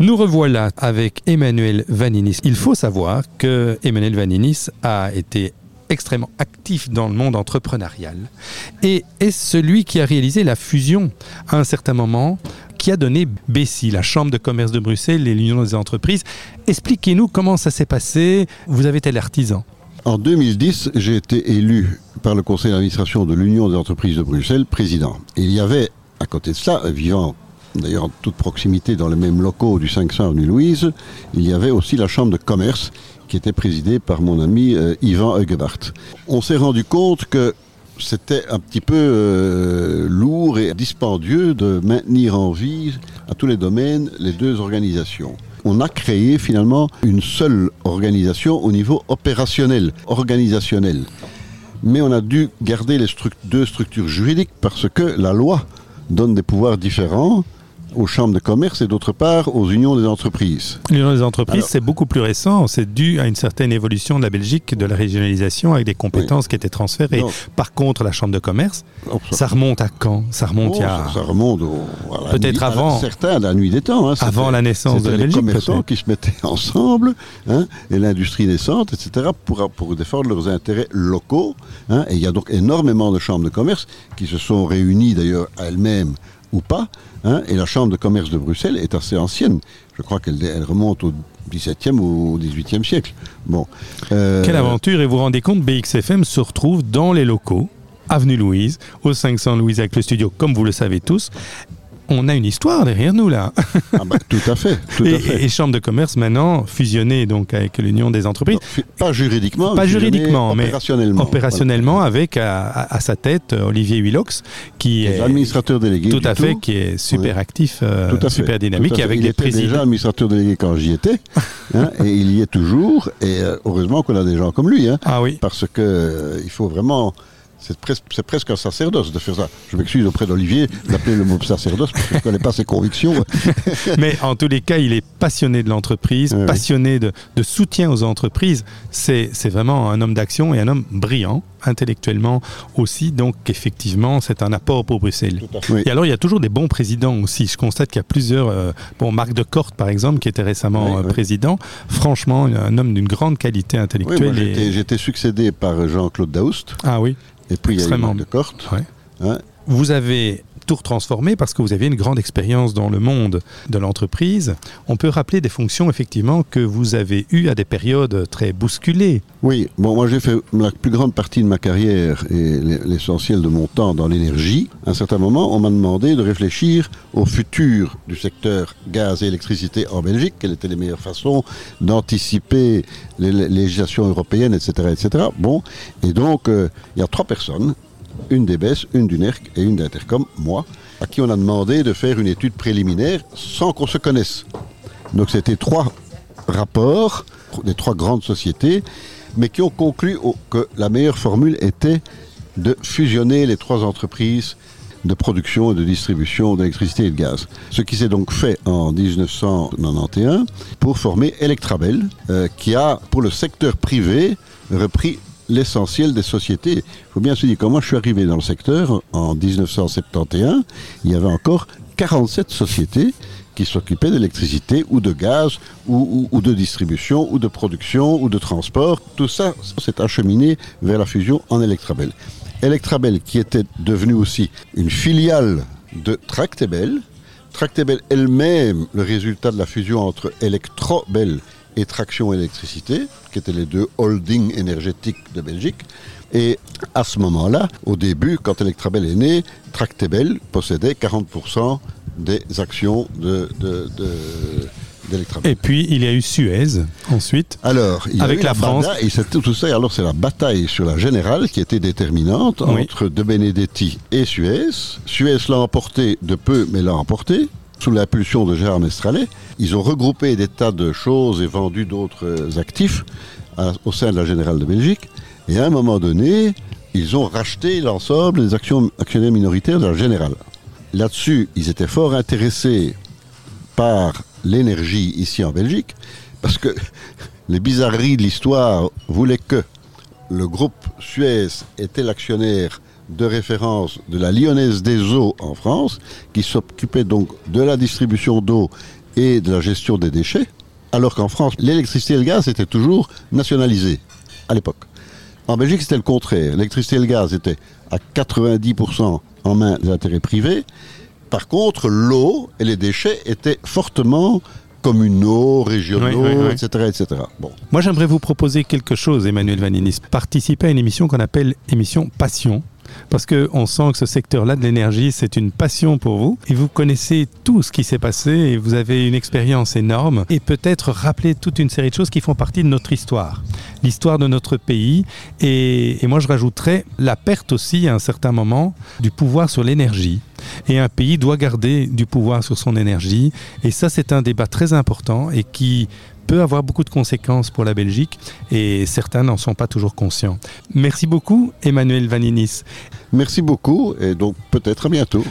Nous revoilà avec Emmanuel Vaninis. Il faut savoir que Emmanuel Vaninis a été extrêmement actif dans le monde entrepreneurial et est celui qui a réalisé la fusion à un certain moment qui a donné Bessie, la Chambre de commerce de Bruxelles et l'Union des entreprises. Expliquez-nous comment ça s'est passé. Vous avez été l'artisan. En 2010, j'ai été élu par le conseil d'administration de l'Union des entreprises de Bruxelles président. il y avait, à côté de ça, vivant d'ailleurs en toute proximité dans les mêmes locaux du 500 avenue Louise, il y avait aussi la chambre de commerce qui était présidée par mon ami euh, Yvan. On s'est rendu compte que c'était un petit peu euh, lourd et dispendieux de maintenir en vie à tous les domaines les deux organisations. On a créé finalement une seule organisation au niveau opérationnel, organisationnel. Mais on a dû garder les deux structures juridiques parce que la loi donne des pouvoirs différents aux chambres de commerce et d'autre part aux unions des entreprises. L'union des entreprises, c'est beaucoup plus récent. C'est dû à une certaine évolution de la Belgique, de la régionalisation avec des compétences qui étaient transférées. Par contre, la chambre de commerce, ça... remonte à quand? Ça remonte à... Ça, remonte peut-être avant. certains, la nuit des temps. Hein, avant la naissance de la Belgique. Les commerçants qui se mettaient ensemble hein, et l'industrie naissante, etc., pour, pour défendre leurs intérêts locaux. Hein, et il y a donc énormément de chambres de commerce qui se sont réunies d'ailleurs à elles-mêmes ou pas. Hein, et la Chambre de commerce de Bruxelles est assez ancienne. Je crois qu'elle remonte au XVIIe ou XVIIIe siècle. Bon. Euh, Quelle aventure Et vous vous rendez compte, BXFM se retrouve dans les locaux, avenue Louise, au 500 Louise avec le studio, comme vous le savez tous on a une histoire derrière nous là. Ah bah, tout à fait. et, Chambre de commerce maintenant fusionnée donc avec l'Union des entreprises. pas juridiquement. Pas juridiquement, mais opérationnellement. Opérationnellement avec à, sa tête Olivier Huilox qui est administrateur délégué. Tout à fait, qui est super actif, euh, super dynamique avec il des présidents. déjà administrateur délégué quand j'y étais, hein, et il y est toujours. Et euh, heureusement qu'on a des gens comme lui, hein, ah oui. parce que euh, il faut vraiment c'est presque, un sacerdoce de faire ça. Je m'excuse auprès d'Olivier d'appeler le mot sacerdoce parce que je ne connais pas ses convictions. Mais en tous les cas, il est passionné de l'entreprise, passionné de, soutien aux entreprises. C'est vraiment un homme d'action et un homme brillant intellectuellement aussi. Donc effectivement, c'est un apport pour Bruxelles. Et alors, il y a toujours des bons présidents aussi. Je constate qu'il y a plusieurs... Euh, bon, Marc de Corte, par exemple, qui était récemment euh, président. Franchement, un homme d'une grande qualité intellectuelle. J'ai été succédé par Jean-Claude Daoust. Ah oui et puis il y a eu de Corte. Hein. Vous avez tout transformé parce que vous aviez une grande expérience dans le monde de l'entreprise. On peut rappeler des fonctions effectivement que vous avez eues à des périodes très bousculées. Oui, bon, moi j'ai fait la plus grande partie de ma carrière et l'essentiel de mon temps dans l'énergie. À un certain moment, on m'a demandé de réfléchir au futur du secteur gaz et électricité en Belgique, quelles étaient les meilleures façons d'anticiper les législations européennes, etc. etc. Bon, et donc euh, il y a trois personnes une d'EBS, une du NERC et une d'Intercom, moi, à qui on a demandé de faire une étude préliminaire sans qu'on se connaisse. Donc c'était trois rapports des trois grandes sociétés, mais qui ont conclu que la meilleure formule était de fusionner les trois entreprises de production et de distribution d'électricité et de gaz. Ce qui s'est donc fait en 1991 pour former Electrabel, euh, qui a, pour le secteur privé, repris l'essentiel des sociétés. Il faut bien se dire, quand moi je suis arrivé dans le secteur en 1971, il y avait encore 47 sociétés qui s'occupaient d'électricité ou de gaz ou, de distribution ou de production ou de transport. Tout ça s'est acheminé vers la fusion en Electrabel. Electrabel qui était devenue aussi une filiale de Tractebel. Tractebel elle-même, le résultat de la fusion entre Electrobel et Traction Électricité, qui étaient les deux holdings énergétiques de Belgique. Et à ce moment-là, au début, quand Electrabel est né, Tractebel possédait 40% des actions de, de, Et puis il y a eu Suez ensuite. Alors, il y avec la, France. et tout ça. Alors c'est la bataille sur la générale qui était déterminante entre De Benedetti et Suez. Suez l'a emporté de peu, mais l'a emporté sous l'impulsion de Gérard Mestralet, ils ont regroupé des tas de choses et vendu d'autres actifs au sein de la Générale de Belgique. Et à un moment donné, ils ont racheté l'ensemble des actionnaires minoritaires de la Générale. Là-dessus, ils étaient fort intéressés par l'énergie ici en Belgique, parce que les bizarreries de l'histoire voulaient que le groupe Suez était l'actionnaire de référence de la Lyonnaise des eaux en France, qui s'occupait donc de la distribution d'eau et de la gestion des déchets, alors qu'en France, l'électricité et le gaz étaient toujours nationalisés à l'époque. En Belgique, c'était le contraire. L'électricité et le gaz étaient à 90% en main des intérêts privés. Par contre, l'eau et les déchets étaient fortement communaux, régionaux, Oui, oui, oui. etc., etc. Bon. Moi, j'aimerais vous proposer quelque chose, Emmanuel Vaninis. Participer à une émission qu'on appelle émission Passion. Parce qu'on sent que ce secteur-là de l'énergie, c'est une passion pour vous. Et vous connaissez tout ce qui s'est passé et vous avez une expérience énorme. Et peut-être rappeler toute une série de choses qui font partie de notre histoire. L'histoire de notre pays. Et, moi, je rajouterais la perte aussi, à un certain moment, du pouvoir sur l'énergie. Et un pays doit garder du pouvoir sur son énergie. Et ça, c'est un débat très important et qui peut avoir beaucoup de conséquences pour la Belgique et certains n'en sont pas toujours conscients. Merci beaucoup, Emmanuel Vaninis. Merci beaucoup et donc peut-être à bientôt.